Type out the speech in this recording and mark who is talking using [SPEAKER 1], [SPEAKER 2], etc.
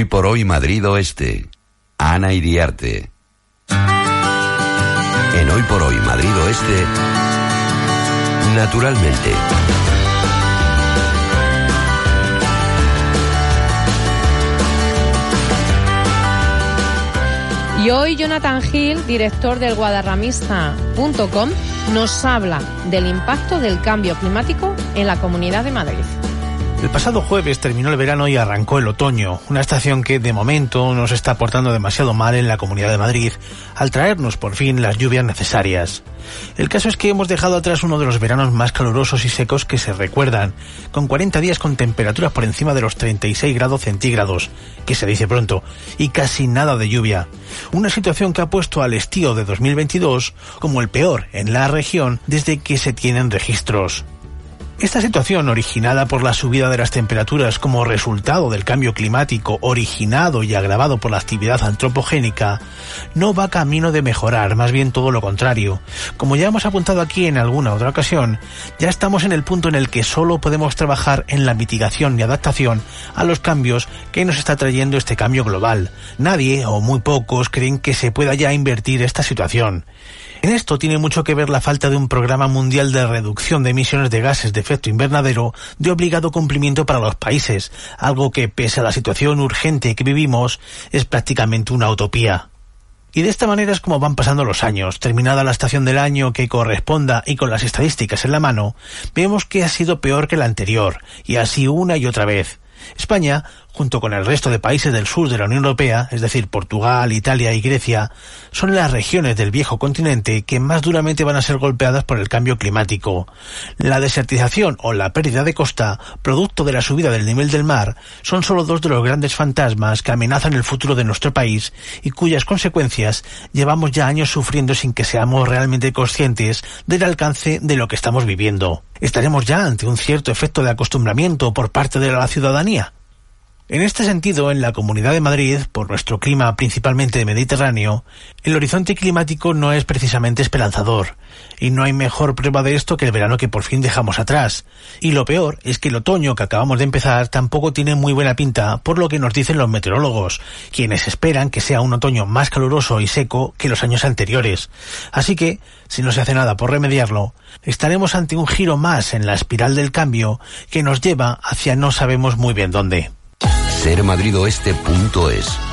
[SPEAKER 1] Hoy por hoy Madrid Oeste. Ana Iriarte. En Hoy por hoy Madrid Oeste. Naturalmente.
[SPEAKER 2] Y hoy Jonathan Hill, director del guadarramista.com, nos habla del impacto del cambio climático en la Comunidad de Madrid.
[SPEAKER 3] El pasado jueves terminó el verano y arrancó el otoño, una estación que de momento nos está portando demasiado mal en la Comunidad de Madrid, al traernos por fin las lluvias necesarias. El caso es que hemos dejado atrás uno de los veranos más calurosos y secos que se recuerdan, con 40 días con temperaturas por encima de los 36 grados centígrados, que se dice pronto, y casi nada de lluvia. Una situación que ha puesto al estío de 2022 como el peor en la región desde que se tienen registros. Esta situación, originada por la subida de las temperaturas como resultado del cambio climático originado y agravado por la actividad antropogénica, no va camino de mejorar, más bien todo lo contrario. Como ya hemos apuntado aquí en alguna otra ocasión, ya estamos en el punto en el que solo podemos trabajar en la mitigación y adaptación a los cambios que nos está trayendo este cambio global. Nadie, o muy pocos, creen que se pueda ya invertir esta situación. En esto tiene mucho que ver la falta de un programa mundial de reducción de emisiones de gases de efecto invernadero de obligado cumplimiento para los países, algo que, pese a la situación urgente que vivimos, es prácticamente una utopía. Y de esta manera es como van pasando los años. Terminada la estación del año que corresponda y con las estadísticas en la mano, vemos que ha sido peor que la anterior, y así una y otra vez. España, junto con el resto de países del sur de la Unión Europea, es decir, Portugal, Italia y Grecia, son las regiones del viejo continente que más duramente van a ser golpeadas por el cambio climático. La desertización o la pérdida de costa, producto de la subida del nivel del mar, son solo dos de los grandes fantasmas que amenazan el futuro de nuestro país y cuyas consecuencias llevamos ya años sufriendo sin que seamos realmente conscientes del alcance de lo que estamos viviendo. ¿Estaremos ya ante un cierto efecto de acostumbramiento por parte de la ciudadanía? En este sentido, en la Comunidad de Madrid, por nuestro clima principalmente mediterráneo, el horizonte climático no es precisamente esperanzador, y no hay mejor prueba de esto que el verano que por fin dejamos atrás. Y lo peor es que el otoño que acabamos de empezar tampoco tiene muy buena pinta, por lo que nos dicen los meteorólogos, quienes esperan que sea un otoño más caluroso y seco que los años anteriores. Así que, si no se hace nada por remediarlo, estaremos ante un giro más en la espiral del cambio que nos lleva hacia no sabemos muy bien dónde
[SPEAKER 1] sermadridoeste.es